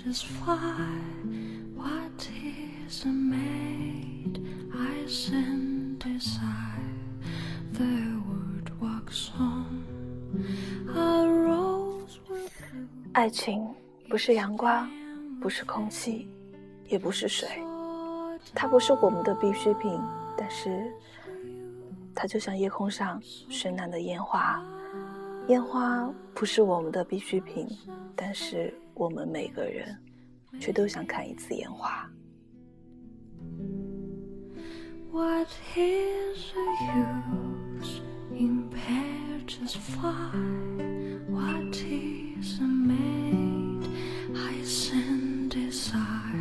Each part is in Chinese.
pages fly. What is a maid? I synthesize. The word walks on. A rose will bloom. 爱情不是阳光，不是空气，也不是水，它不是我们的必需品，但是它就像夜空上绚烂的烟花。烟花不是我们的必需品，但是我们每个人却都想看一次烟花。What is the use in pages fly? What is a maid? I send desire.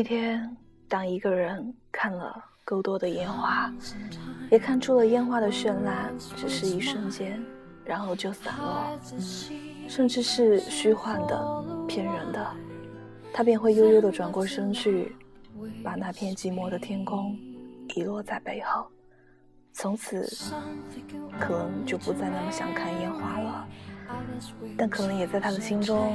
一天，当一个人看了够多的烟花，也看出了烟花的绚烂只是一瞬间，然后就散落，甚至是虚幻的、骗人的，他便会悠悠地转过身去，把那片寂寞的天空遗落在背后，从此可能就不再那么想看烟花了，但可能也在他的心中，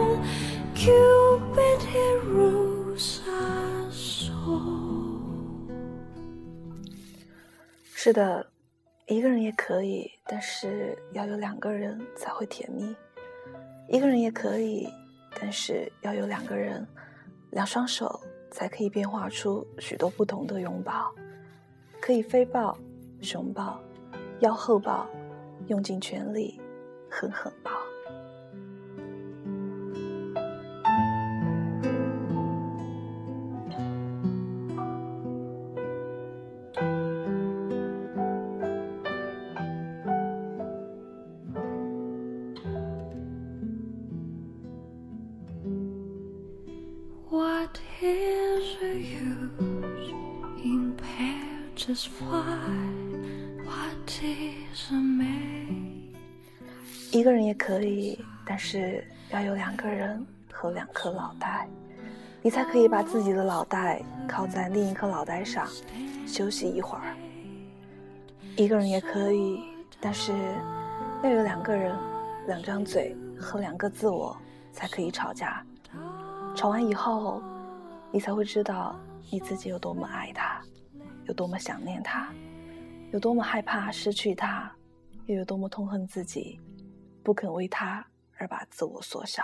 Cupid he rules us all. 是的，一个人也可以，但是要有两个人才会甜蜜。一个人也可以，但是要有两个人，两双手才可以变化出许多不同的拥抱，可以飞抱、熊抱、腰后抱，用尽全力，狠狠抱。Use in pages fly? What is a maid? 一个人也可以，但是要有两个人和两颗脑袋，你才可以把自己的脑袋靠在另一颗脑袋上休息一会儿。一个人也可以，但是要有两个人、两张嘴和两个自我才可以吵架。吵完以后，你才会知道你自己有多么爱他，有多么想念他，有多么害怕失去他，又有多么痛恨自己。不肯为他而把自我缩小。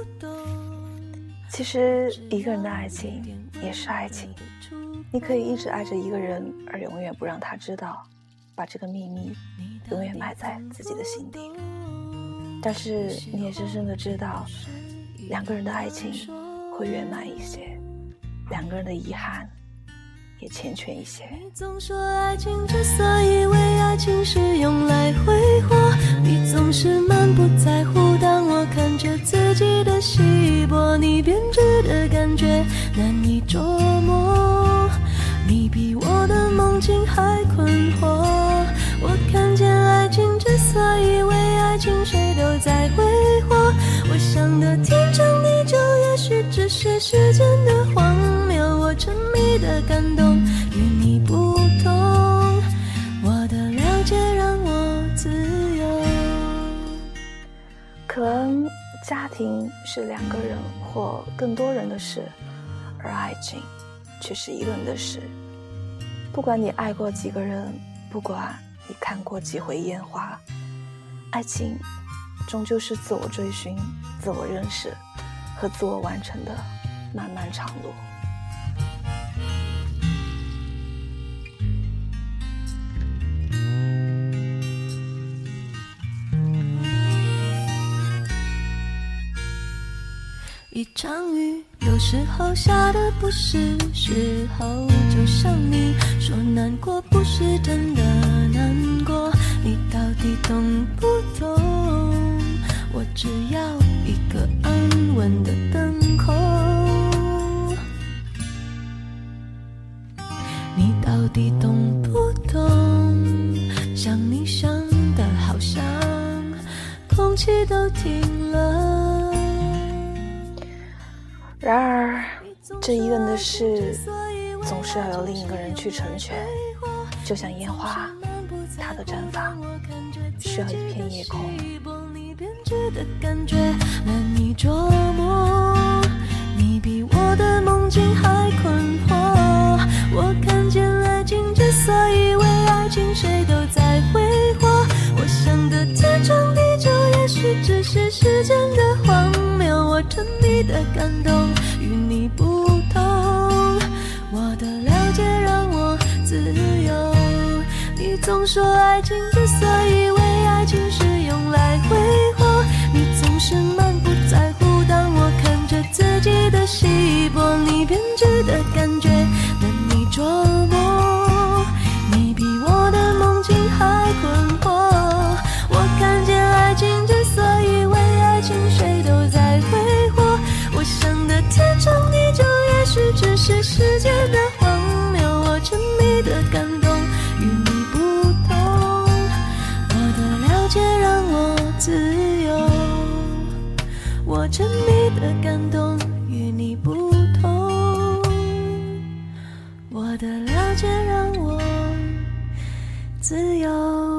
其实，一个人的爱情也是爱情。你可以一直爱着一个人，而永远不让他知道，把这个秘密永远埋在自己的心底。但是，你也深深的知道，两个人的爱情会圆满一些，两个人的遗憾也缱绻一些。你总说爱情之所以为爱情是用来挥霍，你总是满不在乎。琢磨你比我的梦境还困惑。我看见爱情之所以为爱情，谁都在挥霍。我想的天长地久，也许只是时间的荒谬。我沉迷的感动与你不同。我的了解让我自由。可能家庭是两个人或更多人的事。而爱情却是一个人的事。不管你爱过几个人，不管你看过几回烟花，爱情终究是自我追寻、自我认识和自我完成的漫漫长路。一场雨，有时候下的不是时候，就像你说难过不是真的难过，你到底懂不懂？我只要一个安稳的等候。你到底懂不懂？想你想的，好像空气都停了。然而，这一个人的事，总是要有另一个人去成全。就像烟花，它的绽放需要一片夜空。的感动与你不同，我的了解让我自由。你总说爱情之所以为爱情，是用来挥霍。你总是满不在乎，当我看着自己的稀薄，你编织是时间的荒谬。我沉迷的感动与你不同，我的了解让我自由。我沉迷的感动与你不同，我的了解让我自由。